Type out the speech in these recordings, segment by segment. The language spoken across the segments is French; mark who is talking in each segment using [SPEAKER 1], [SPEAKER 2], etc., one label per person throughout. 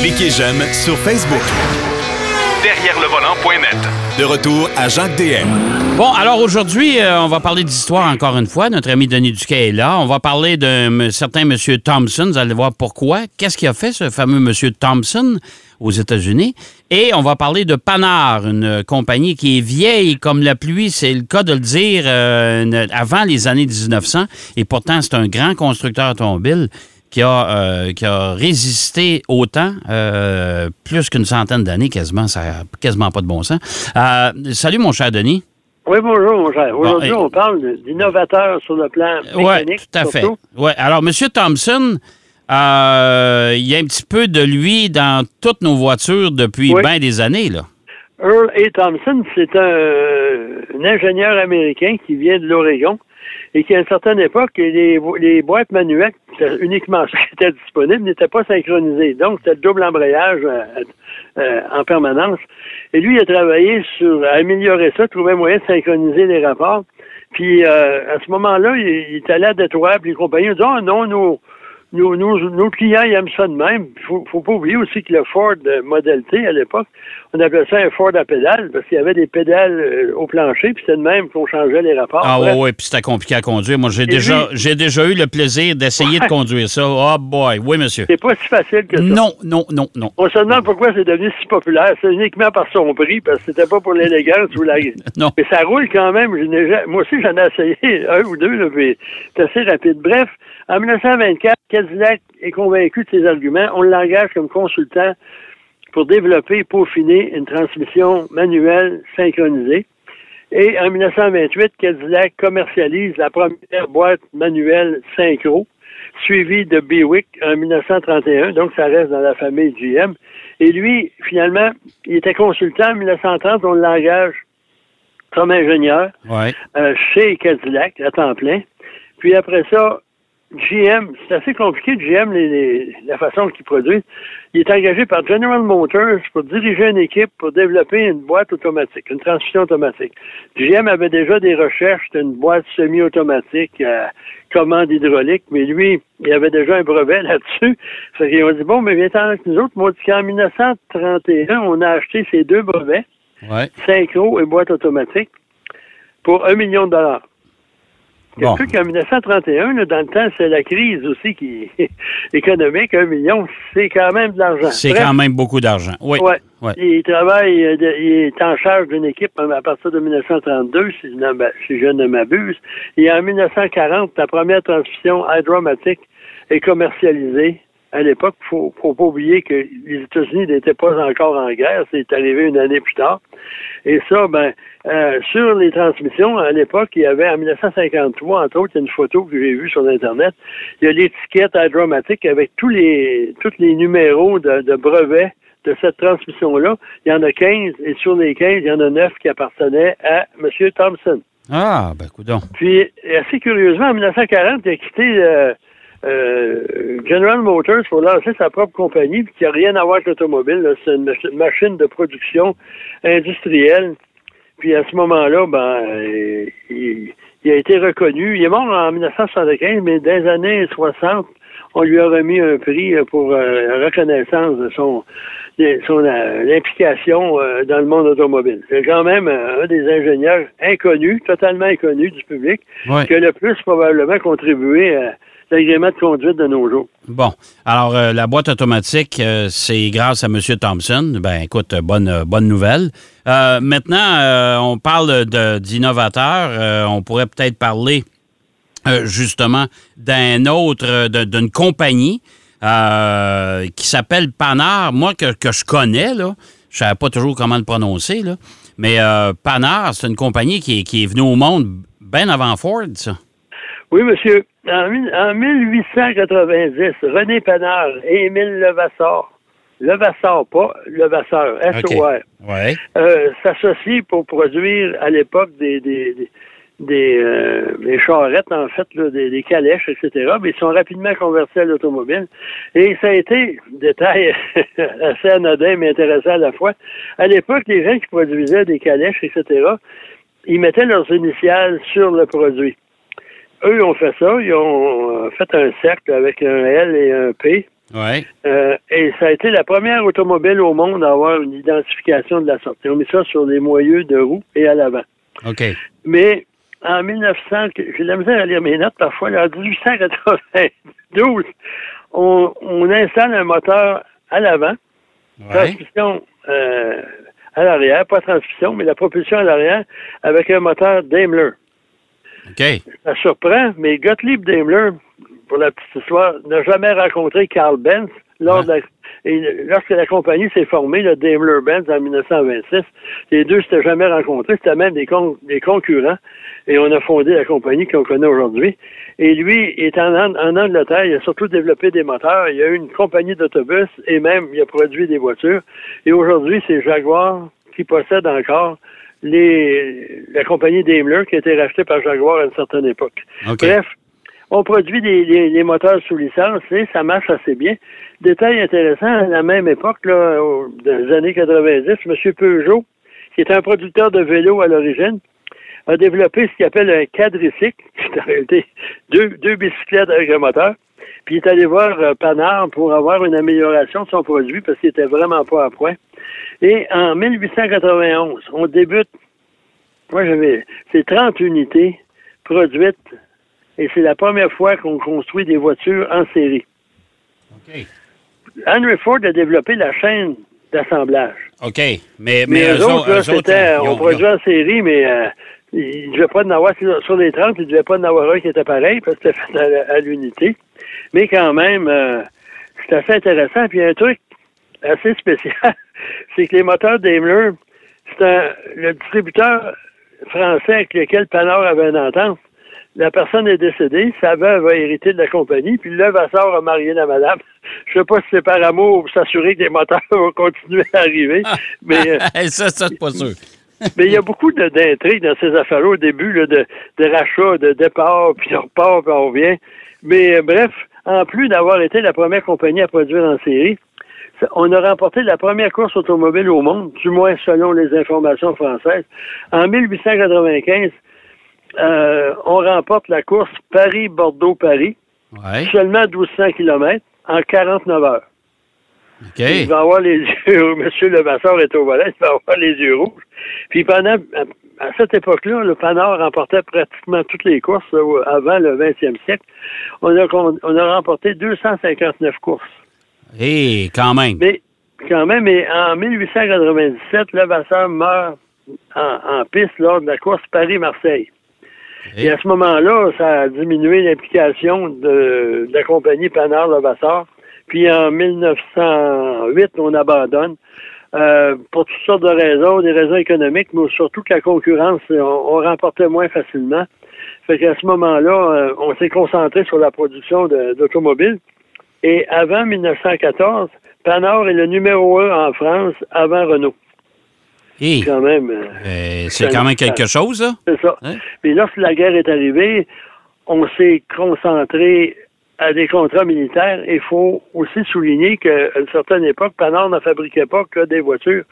[SPEAKER 1] Cliquez j'aime sur Facebook.
[SPEAKER 2] Derrière le volant.net.
[SPEAKER 1] De retour à Jacques DM.
[SPEAKER 3] Bon, alors aujourd'hui, euh, on va parler d'histoire encore une fois. Notre ami Denis Duquet est là. On va parler d'un certain Monsieur Thompson. Vous allez voir pourquoi. Qu'est-ce qu'il a fait, ce fameux Monsieur Thompson aux États-Unis? Et on va parler de Panard, une compagnie qui est vieille comme la pluie. C'est le cas de le dire euh, avant les années 1900. Et pourtant, c'est un grand constructeur automobile qui a, euh, qui a résisté au temps, euh, plus qu'une centaine d'années quasiment, ça n'a quasiment pas de bon sens. Euh, salut mon cher Denis.
[SPEAKER 4] Oui, bonjour, mon cher. Aujourd'hui,
[SPEAKER 3] Bon, et-
[SPEAKER 4] on parle d'innovateurs sur le plan
[SPEAKER 3] Oui,
[SPEAKER 4] mécanique.
[SPEAKER 3] tout à fait. Ouais. Alors, M. Thompson, il y a un petit peu de lui dans toutes nos voitures depuis
[SPEAKER 4] Oui.
[SPEAKER 3] bien des années. Là.
[SPEAKER 4] Earl A. Thompson, c'est un, un ingénieur américain qui vient de l'Oregon et qui, à une certaine époque, les, boîtes manuelles, uniquement ça qui était disponible, n'étaient pas synchronisées. Donc, c'était le double embrayage euh, euh, en permanence. Et lui, il a travaillé sur améliorer ça, trouver moyen de synchroniser les rapports. Puis, euh, à ce moment-là, il, il est allé à Détroit, puis les compagnies ont dit, ah non, nos, nos, nos, nos clients, ils aiment ça de même. Il faut, faut pas oublier aussi que le Ford Model T, à l'époque, on appelait ça un Ford à pédales, parce qu'il y avait des pédales euh, au plancher, puis c'était de même qu'on changeait les rapports.
[SPEAKER 3] Ah oui, oui, puis c'était compliqué à conduire. Moi, j'ai déjà, j'ai déjà eu le plaisir d'essayer de
[SPEAKER 4] Ouais.
[SPEAKER 3] conduire ça. Oh boy, oui, monsieur.
[SPEAKER 4] C'est pas si facile que ça.
[SPEAKER 3] Non, non, non, non.
[SPEAKER 4] On se demande pourquoi c'est devenu si populaire. C'est uniquement par son prix, parce que c'était pas pour l'élégance ou la...
[SPEAKER 3] Non.
[SPEAKER 4] Mais ça roule quand même. Moi aussi, j'en ai essayé un ou deux, là, puis c'est assez rapide. Bref, en 1924, Cadillac est convaincu de ses arguments. On l'engage comme consultant pour développer et peaufiner une transmission manuelle synchronisée. Et en 1928, Cadillac commercialise la première boîte manuelle synchro, suivie de Buick en 1931. Donc, ça reste dans la famille GM. Et lui, finalement, il était consultant en 1930. On l'engage comme ingénieur
[SPEAKER 3] Ouais.
[SPEAKER 4] euh, chez Cadillac à temps plein. Puis après ça, GM, c'est assez compliqué, GM, les, les- la façon qu'il produit. Il est engagé par General Motors pour diriger une équipe pour développer une boîte automatique, une transmission automatique. GM avait déjà des recherches d'une boîte semi-automatique à commande hydraulique, mais lui, il avait déjà un brevet là-dessus. Fait qu'ils ont dit, bon, mais viens-t'en avec nous autres. Moi, qu'en 1931, on a acheté ces deux brevets
[SPEAKER 3] Ouais.
[SPEAKER 4] synchro et boîte automatique pour un million de dollars.
[SPEAKER 3] Bon.
[SPEAKER 4] Quelque qu'en 1931, là, dans le temps, c'est la crise aussi qui économique, un million, c'est quand même de l'argent.
[SPEAKER 3] C'est quand même beaucoup d'argent. Oui.
[SPEAKER 4] Ouais.
[SPEAKER 3] Ouais.
[SPEAKER 4] Il travaille, euh, il est en charge d'une équipe à partir de 1932, si je, ne m'a- si je ne m'abuse. Et en 1940, la première transmission hydromatique est commercialisée. À l'époque, il faut, faut pas oublier que les États-Unis n'étaient pas encore en guerre, c'est arrivé une année plus tard. Et ça, ben, euh, sur les transmissions, à l'époque, il y avait en 1953, entre autres, il y a une photo que j'ai vue sur Internet, il y a l'étiquette hydromatique avec tous les tous les numéros de, de brevets de cette transmission-là. Il y en a 15, et sur les 15, il y en a 9 qui appartenaient à M. Thompson.
[SPEAKER 3] Ah, ben, coudon.
[SPEAKER 4] Puis, assez curieusement, en 1940, il a quitté euh, euh, General Motors pour lancer sa propre compagnie, puis qui n'a rien à voir avec l'automobile. là. C'est une mach- machine de production industrielle. Puis à ce moment-là, ben, euh, il, il a été reconnu. Il est mort en 1975, mais dans les années 60, on lui a remis un prix euh, pour euh, reconnaissance de son, de son euh, implication dans le monde automobile. C'est quand même un des ingénieurs inconnus, totalement inconnus du public,
[SPEAKER 3] Ouais.
[SPEAKER 4] qui a le plus probablement contribué à l'agrément de conduite de nos jours.
[SPEAKER 3] Bon. Alors, euh, la boîte automatique, euh, c'est grâce à M. Thompson. Ben, écoute, bonne, euh, bonne nouvelle. Maintenant, on parle d'innovateurs. On pourrait peut-être parler justement d'un autre, d'une compagnie qui s'appelle Panard. Moi, que, je connais, là, je ne savais pas toujours comment le prononcer, là, mais Panard, c'est une compagnie qui est, qui est venue au monde bien avant Ford.
[SPEAKER 4] Oui, monsieur. En, mille- en 1890, René Panard et Émile Levasseur, Levasseur, pas Levasseur, S-O-R, euh, s'associent pour produire à l'époque des, des, des, des, euh, des charrettes, en fait, là, des, des calèches, etc. Mais ils sont rapidement convertis à l'automobile. Et ça a été, détail assez anodin mais intéressant à la fois, à l'époque, les gens qui produisaient des calèches, etc., ils mettaient leurs initiales sur le produit. Eux ont fait ça, ils ont euh, fait un cercle avec un L et un P
[SPEAKER 3] Ouais.
[SPEAKER 4] Euh, et ça a été la première automobile au monde à avoir une identification de la sortie. On met ça sur les moyeux de roue et à l'avant.
[SPEAKER 3] OK.
[SPEAKER 4] Mais en 1900, j'ai de la misère à lire mes notes parfois, en 1892, on, on installe un moteur à l'avant,
[SPEAKER 3] Ouais.
[SPEAKER 4] transmission euh, à l'arrière, pas transmission, mais la propulsion à l'arrière avec un moteur Daimler.
[SPEAKER 3] OK.
[SPEAKER 4] Ça surprend, mais Gottlieb Daimler, pour la petite histoire, n'a jamais rencontré Carl Benz lors de la- et lorsque la compagnie s'est formée, le Daimler-Benz, en 1926. Les deux s'étaient jamais rencontrés, c'était même des, con- des concurrents, et on a fondé la compagnie qu'on connaît aujourd'hui. Et lui est en Angleterre, il a surtout développé des moteurs, il a eu une compagnie d'autobus, et même il a produit des voitures. Et aujourd'hui, c'est Jaguar qui possède encore les, la compagnie Daimler qui a été rachetée par Jaguar à une certaine époque. Bref, on produit des, des- des moteurs sous licence et ça marche assez bien. Détail intéressant, à la même époque, là, au- dans les années 90, M. Peugeot, qui est un producteur de vélos à l'origine, a développé ce qu'il appelle un quadricycle, qui est en réalité deux, deux bicyclettes avec un moteur. Puis il est allé voir euh, Panard pour avoir une amélioration de son produit parce qu'il était vraiment pas à point. Et en 1891, on débute, moi j'avais, c'est 30 unités produites et c'est la première fois qu'on construit des voitures en série.
[SPEAKER 3] OK.
[SPEAKER 4] Henry Ford a développé la chaîne d'assemblage.
[SPEAKER 3] OK. Mais, mais,
[SPEAKER 4] Mais, eux, autres, là,
[SPEAKER 3] eux autres,
[SPEAKER 4] c'était,
[SPEAKER 3] ils ont-
[SPEAKER 4] on produisait en série, mais euh, il ne devait pas en avoir, sur les 30, il ne devait pas en avoir un qui était pareil, parce que c'était fait à, l'unité. Mais quand même, euh, c'est assez intéressant. Puis il y a un truc assez spécial, c'est que les moteurs Daimler, c'est un, le distributeur français avec lequel Panard avait une entente. La personne est décédée, sa veuve a hérité de la compagnie, puis le Vassar a marié la madame. Je sais pas si c'est par amour ou s'assurer que les moteurs vont continuer à arriver, mais... euh,
[SPEAKER 3] ça, ça, c'est pas sûr.
[SPEAKER 4] Mais il y a beaucoup d'intrigues dans ces affaires-là au début, là, de, de rachat, de départ, puis on repart, puis on revient. Mais euh, bref, en plus d'avoir été la première compagnie à produire en série, on a remporté la première course automobile au monde, du moins selon les informations françaises. En 1895, euh, on remporte la course Paris-Bordeaux-Paris,
[SPEAKER 3] Ouais.
[SPEAKER 4] seulement 1200 km, en 49 heures. Il va avoir les yeux, Monsieur Levasseur est au volant, il va avoir les yeux rouges. Puis pendant, à, cette époque-là, le Panard remportait pratiquement toutes les courses avant le 20e siècle. On a, con- on a remporté 259 courses.
[SPEAKER 3] Et quand même.
[SPEAKER 4] Mais quand même, mais en 1897, Levasseur meurt en, en piste lors de la course Paris-Marseille.
[SPEAKER 3] Et-
[SPEAKER 4] Et à ce moment-là, ça a diminué l'implication de, de la compagnie Panard Levasseur. Puis en 1908, on abandonne euh, pour toutes sortes de raisons, des raisons économiques, mais surtout que la concurrence, on, on remportait moins facilement. Fait qu'à ce moment-là, euh, on s'est concentré sur la production d'automobiles. Et avant 1914, Panard est le numéro un en France avant Renault. Quand même. euh,
[SPEAKER 3] euh, c'est quand même quelque chose, là.
[SPEAKER 4] c'est ça.
[SPEAKER 3] Hein?
[SPEAKER 4] Puis lorsque la guerre est arrivée, on s'est concentré à des contrats militaires. Il faut aussi souligner qu'à une certaine époque, Panard ne fabriquait pas que des voitures.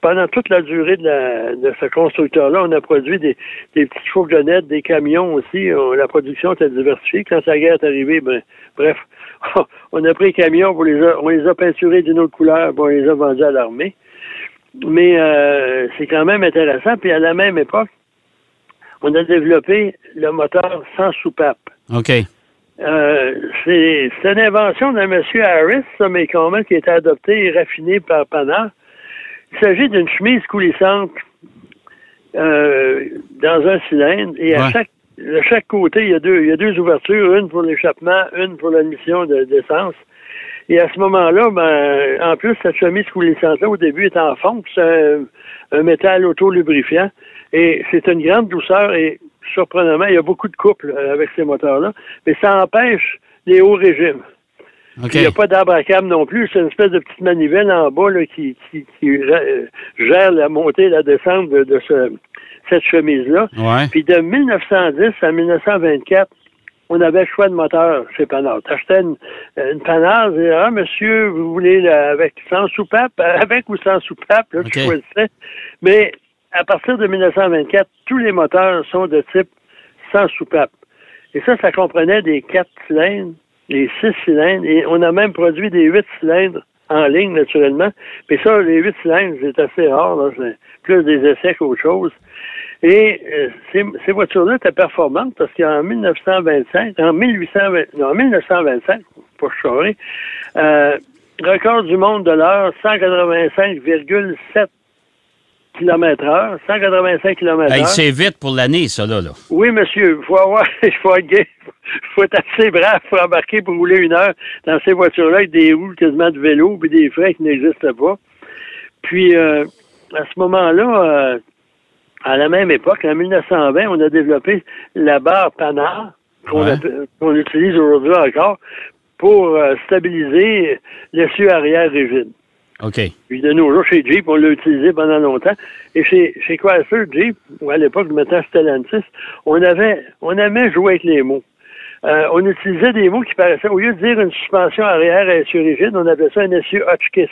[SPEAKER 4] Pendant toute la durée de, la- de ce constructeur-là, on a produit des, des petites fourgonnettes, des camions aussi. On- la production était diversifiée. Quand la guerre est arrivée, ben, bref, on a pris les camions, on les a, on les a peinturés d'une autre couleur, puis on les a vendus à l'armée. Mais euh, c'est quand même intéressant. Puis à la même époque, on a développé le moteur sans soupape.
[SPEAKER 3] OK.
[SPEAKER 4] Euh, c'est c'est une invention d'un monsieur Harris, ça, mais quand même qui a été adopté et raffiné par Panard. Il s'agit d'une chemise coulissante euh, dans un cylindre et à
[SPEAKER 3] Ouais.
[SPEAKER 4] chaque de chaque côté, il y, a deux, il y a deux ouvertures, une pour l'échappement, une pour l'admission de- d'essence. Et à ce moment-là, ben, en plus, cette chemise coulissante-là, au début, est en fonte. C'est un, un métal auto-lubrifiant. Et c'est une grande douceur et, surprenamment, il y a beaucoup de couples euh, avec ces moteurs-là. Mais ça empêche les hauts régimes. Il n'y a pas d'arbre à câble non plus. C'est une espèce de petite manivelle en bas là, qui, qui, qui euh, gère la montée et la descente de, de ce- cette chemise-là.
[SPEAKER 3] Ouais.
[SPEAKER 4] Puis de 1910 à 1924, on avait le choix de moteur chez Panard. T'achetais une, une Panard, tu disais, ah, monsieur, vous voulez avec sans soupape, avec ou sans soupape, là, tu choisissais. Mais à partir de 1924, tous les moteurs sont de type sans soupape. Et ça, ça comprenait des quatre cylindres les six cylindres, et on a même produit des huit cylindres en ligne, naturellement. Mais ça, les huit cylindres, c'est assez rare, là, c'est plus des essais qu'autre chose. Et euh, ces, voitures-là étaient performantes parce qu'en 1925, en 1820, non, en 1925, pas charrer, euh, record du monde de l'heure, 185,7 km heure, 185 km
[SPEAKER 3] Hey,
[SPEAKER 4] heure.
[SPEAKER 3] c'est vite pour l'année, ça, là. là.
[SPEAKER 4] Oui, monsieur, il faut avoir, il faut être gay. faut être assez brave pour embarquer pour rouler une heure dans ces voitures-là avec des roues quasiment de vélo puis des freins qui n'existent pas. Puis, euh, à ce moment-là, euh, à la même époque, en 1920, on a développé la barre Panard qu'on
[SPEAKER 3] Ouais.
[SPEAKER 4] appelle- qu'on utilise aujourd'hui encore pour euh, stabiliser l'essieu arrière rigide.
[SPEAKER 3] OK.
[SPEAKER 4] Puis de nos jours, chez Jeep, on l'a utilisé pendant longtemps. Et chez, chez Chrysler Jeep, ou à l'époque, maintenant Stellantis, on avait, on aimait jouer avec les mots. Euh, on utilisait des mots qui paraissaient, au lieu de dire une suspension arrière à essieu rigide, on appelait ça un essieu Hotchkiss,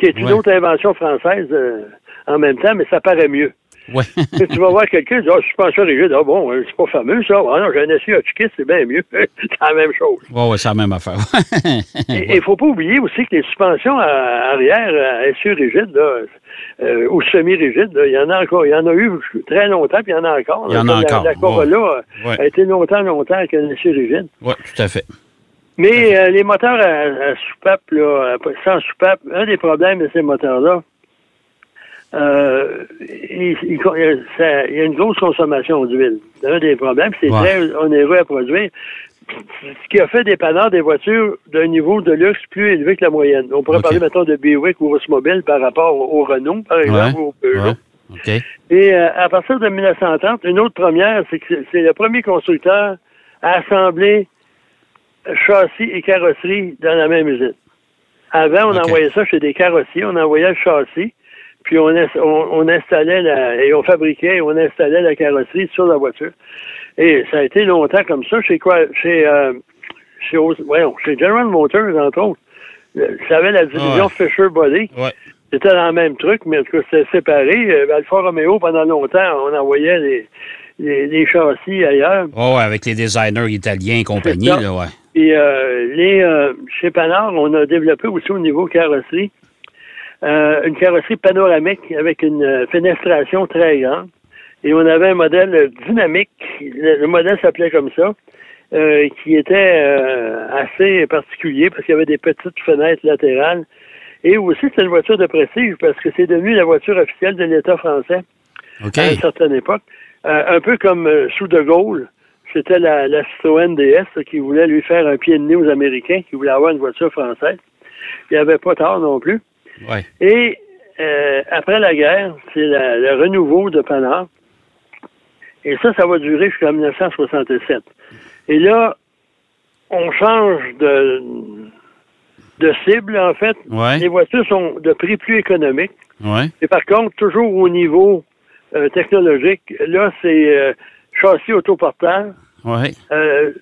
[SPEAKER 4] qui est une
[SPEAKER 3] Ouais.
[SPEAKER 4] autre invention française euh, en même temps, mais ça paraît mieux.
[SPEAKER 3] Ouais.
[SPEAKER 4] Tu vas voir quelqu'un, tu dis, ah, suspension rigide, ah bon, euh, c'est pas fameux ça. Ah non, j'ai un essieu Hotchkiss, c'est bien mieux. c'est la même chose.
[SPEAKER 3] ouais, ouais, c'est la même affaire.
[SPEAKER 4] Et il faut pas oublier aussi que les suspensions à- arrière à essieu rigide, là, euh, ou semi-rigide, il y en a encore, il y en a eu très longtemps, puis il y en a encore.
[SPEAKER 3] Il y en a
[SPEAKER 4] La-
[SPEAKER 3] encore,
[SPEAKER 4] La, Corolla
[SPEAKER 3] Ouais.
[SPEAKER 4] euh, a été longtemps, longtemps avec un essieu rigide.
[SPEAKER 3] oui, tout à fait.
[SPEAKER 4] Mais euh, les moteurs à, à soupape, là, à- sans soupape, un des problèmes de ces moteurs-là, euh, il, il- ça- il y a une grosse consommation d'huile. C'est un des problèmes. C'est
[SPEAKER 3] Ouais.
[SPEAKER 4] très onéreux à produire. Ce qui a fait dépanneur des voitures d'un niveau de luxe plus élevé que la moyenne. On pourrait parler, maintenant de Buick ou Oldsmobile par rapport au, au Renault, par exemple,
[SPEAKER 3] Ouais.
[SPEAKER 4] ou au Peugeot.
[SPEAKER 3] Ouais. OK.
[SPEAKER 4] Et euh, à partir de 1930, une autre première, c'est que c'est- le premier constructeur à assembler châssis et carrosserie dans la même usine. Avant, on envoyait ça chez des carrossiers, on envoyait le châssis, puis on, on, on installait la, et on fabriquait et on installait la carrosserie sur la voiture. Et ça a été longtemps comme ça chez quoi, chez, euh, chez, voyons, chez General Motors, entre autres. Euh, Ça avait la division
[SPEAKER 3] Ouais.
[SPEAKER 4] Fisher Body.
[SPEAKER 3] Ouais.
[SPEAKER 4] C'était dans le même truc, mais en tout cas, c'était séparé. Euh, Alfa Romeo, pendant longtemps, on envoyait les, les, les châssis ailleurs.
[SPEAKER 3] Oh, ouais, avec les designers italiens et compagnie, là, ouais.
[SPEAKER 4] Et euh, les, euh, chez Panard, on a développé aussi au niveau carrosserie euh, une carrosserie panoramique avec une euh, fenestration très grande. Et on avait un modèle dynamique, le, le modèle s'appelait comme ça, euh, qui était euh, assez particulier parce qu'il y avait des petites fenêtres latérales. Et aussi, c'était une voiture de prestige parce que c'est devenu la voiture officielle de l'État français
[SPEAKER 3] OK.
[SPEAKER 4] à une certaine époque. Euh, un peu comme euh, sous De Gaulle, c'était la, la Citroën DS qui voulait lui faire un pied de nez aux Américains, qui voulait avoir une voiture française. Il n'y avait pas tard non plus.
[SPEAKER 3] Ouais.
[SPEAKER 4] Et euh, après la guerre, c'est la- le renouveau de Panard. Et ça, ça va durer jusqu'en 1967. Et là, on change de, de cible, en fait.
[SPEAKER 3] Ouais.
[SPEAKER 4] Les voitures sont de prix plus économique.
[SPEAKER 3] Ouais.
[SPEAKER 4] Et par contre, toujours au niveau euh, technologique, là, c'est euh, châssis autoporteur.
[SPEAKER 3] Ouais.
[SPEAKER 4] Euh,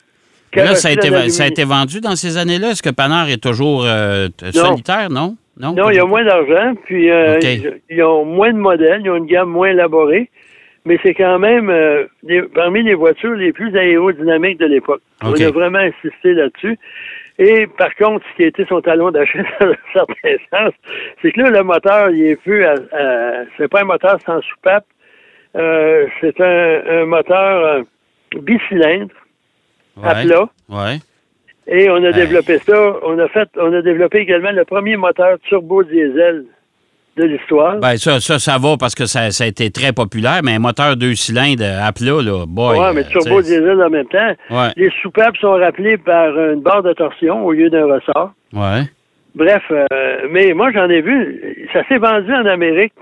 [SPEAKER 3] Là, ça a, été, ça a été vendu dans ces années-là. Est-ce que Panard est toujours solitaire, non? Non,
[SPEAKER 4] Non, il y a moins d'argent, puis euh, ils, ils ont moins de modèles, ils ont une gamme moins élaborée, mais c'est quand même euh, parmi les voitures les plus aérodynamiques de l'époque. On a vraiment insisté là-dessus. Et par contre, ce qui a été son talon d'achat dans un certain sens, c'est que là, le moteur, il est plus à, à- c'est pas un moteur sans soupape, euh, c'est un, un moteur bicylindre à plat.
[SPEAKER 3] Ouais.
[SPEAKER 4] Et on a
[SPEAKER 3] Hey.
[SPEAKER 4] développé ça. On a fait, on a développé également le premier moteur turbo diesel de l'histoire.
[SPEAKER 3] Ben, ça, ça, ça va parce que ça, ça a été très populaire, mais un moteur deux cylindres à plat, là, boy.
[SPEAKER 4] ouais, mais
[SPEAKER 3] euh,
[SPEAKER 4] turbo
[SPEAKER 3] tu sais,
[SPEAKER 4] diesel en même temps.
[SPEAKER 3] Ouais.
[SPEAKER 4] Les soupapes sont rappelés par une barre de torsion au lieu d'un ressort.
[SPEAKER 3] Ouais.
[SPEAKER 4] Bref, euh, mais moi j'en ai vu, ça s'est vendu en Amérique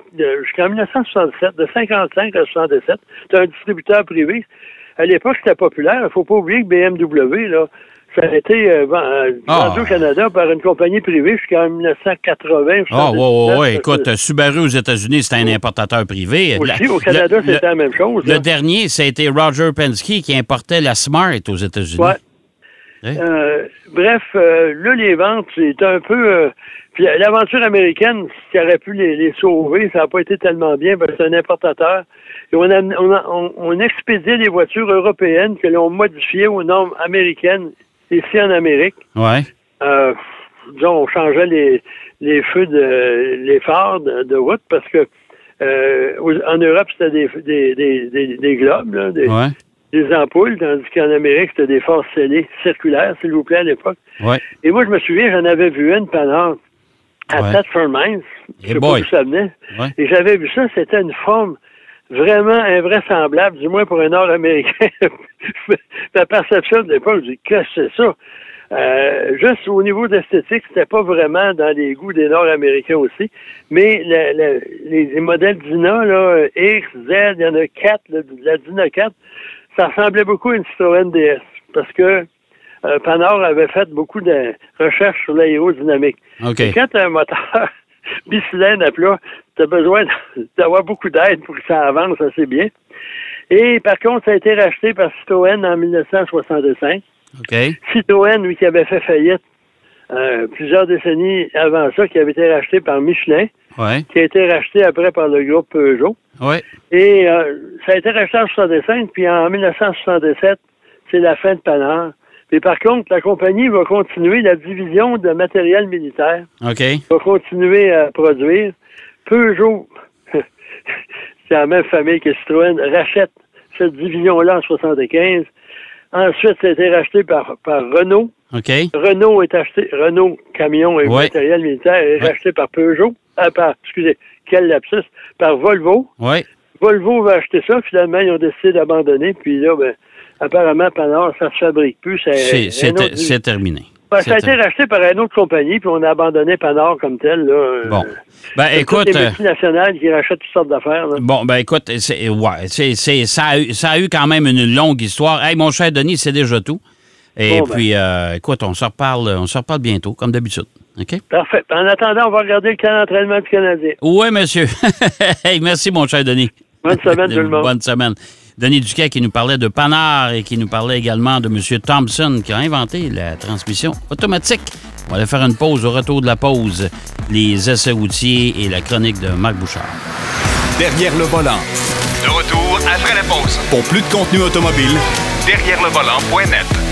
[SPEAKER 4] jusqu'en 1967, de 55 à 67. C'est un distributeur privé. À l'époque, c'était populaire. Il faut pas oublier que BMW, là, ça a été euh, ven- euh,
[SPEAKER 3] Ah.
[SPEAKER 4] vendu au Canada par une compagnie privée jusqu'en 1980.
[SPEAKER 3] Ah, ouais, ouais, ouais.
[SPEAKER 4] 79.
[SPEAKER 3] Écoute, Subaru aux États-Unis, c'était un importateur privé.
[SPEAKER 4] Aussi,
[SPEAKER 3] La-
[SPEAKER 4] au Canada, c'était la même chose.
[SPEAKER 3] Le
[SPEAKER 4] là.
[SPEAKER 3] dernier, ça a été Roger Penske qui importait la Smart aux États-Unis.
[SPEAKER 4] Ouais.
[SPEAKER 3] Hein?
[SPEAKER 4] Euh, bref, euh, là, les ventes, c'est un peu... puis l'aventure américaine, ce qui aurait pu les, les sauver, ça n'a pas été tellement bien parce que c'est un importateur. Et on, a, on, a- on, on expédiait des voitures européennes que l'on modifiait aux normes américaines ici en Amérique.
[SPEAKER 3] Ouais.
[SPEAKER 4] Euh, disons, on changeait les, les feux de les phares de, de route parce que euh, en Europe, c'était des, des, des, des, des globes, là, des,
[SPEAKER 3] Ouais.
[SPEAKER 4] des ampoules, tandis qu'en Amérique, c'était des phares scellés, circulaires, s'il vous plaît, à l'époque.
[SPEAKER 3] Ouais.
[SPEAKER 4] Et moi, je me souviens, j'en avais vu une pendant à
[SPEAKER 3] Ouais.
[SPEAKER 4] Thetford Mines. Je sais pas d'où ça venait. Et j'avais vu ça, c'était une forme vraiment invraisemblable, du moins pour un Nord-Américain. Ma perception de l'époque, je dis, que c'est ça? Euh, juste au niveau d'esthétique, c'était pas vraiment dans les goûts des Nord-Américains aussi. Mais le- les, les modèles Dina, là, X, Z, il y en a quatre, là, la Dina 4, ça ressemblait beaucoup à une Citroën DS. Parce que euh, Panhard avait fait beaucoup de recherches sur l'aérodynamique.
[SPEAKER 3] OK.
[SPEAKER 4] Et quand un moteur bicylindre à plat, tu as besoin d'avoir beaucoup d'aide pour que ça avance assez bien. Et par contre, ça a été racheté par Citroën en 1965.
[SPEAKER 3] OK.
[SPEAKER 4] Citroën, lui, qui avait fait faillite euh, plusieurs décennies avant ça, qui avait été racheté par Michelin,
[SPEAKER 3] Ouais.
[SPEAKER 4] qui a été racheté après par le groupe Peugeot.
[SPEAKER 3] Ouais.
[SPEAKER 4] Et euh, ça a été racheté en 65, puis en 1967, c'est la fin de Panhard. Mais par contre, la compagnie va continuer la division de matériel militaire,
[SPEAKER 3] OK.
[SPEAKER 4] va continuer à produire. Peugeot, c'est la même famille que Citroën, rachète cette division-là en 75. Ensuite, ça a été racheté par, par Renault.
[SPEAKER 3] OK.
[SPEAKER 4] Renault est acheté, Renault camion et
[SPEAKER 3] Ouais.
[SPEAKER 4] matériel militaire est
[SPEAKER 3] Ouais.
[SPEAKER 4] racheté par Peugeot, ah, par, excusez, quel lapsus, par Volvo.
[SPEAKER 3] Ouais.
[SPEAKER 4] Volvo va acheter ça, finalement, ils ont décidé d'abandonner, puis là, ben, apparemment, Panhard, ça se fabrique plus. C'est
[SPEAKER 3] C'est- C'est c'est terminé.
[SPEAKER 4] Ben, ça a
[SPEAKER 3] C'est
[SPEAKER 4] été racheté par une autre compagnie, puis on a abandonné Panhard comme tel. Là.
[SPEAKER 3] Bon. Ben,
[SPEAKER 4] c'est
[SPEAKER 3] écoute.
[SPEAKER 4] les
[SPEAKER 3] euh,
[SPEAKER 4] multinationales qui rachètent toutes sortes d'affaires.
[SPEAKER 3] Bon, ben écoute, c'est, ouais, c'est, c'est- ça, a eu, ça a eu quand même une longue histoire. Hey, mon cher Denis, c'est déjà tout. Et
[SPEAKER 4] Bon, ben.
[SPEAKER 3] puis, euh, écoute, on se reparle, on se reparle bientôt, comme d'habitude. OK?
[SPEAKER 4] Parfait. En attendant, on va regarder le camp d'entraînement du Canadien.
[SPEAKER 3] Oui, monsieur. hey, merci, mon cher Denis.
[SPEAKER 4] Bonne semaine, tout le monde.
[SPEAKER 3] Bonne semaine. Denis Duquet qui nous parlait de Panard et qui nous parlait également de M. Thompson qui a inventé la transmission automatique. On va aller faire une pause. Au retour de la pause, les essais routiers et la chronique de Marc Bouchard.
[SPEAKER 1] Derrière le volant.
[SPEAKER 2] De retour après la pause.
[SPEAKER 1] Pour plus de contenu automobile,
[SPEAKER 2] Derrière le volant.net.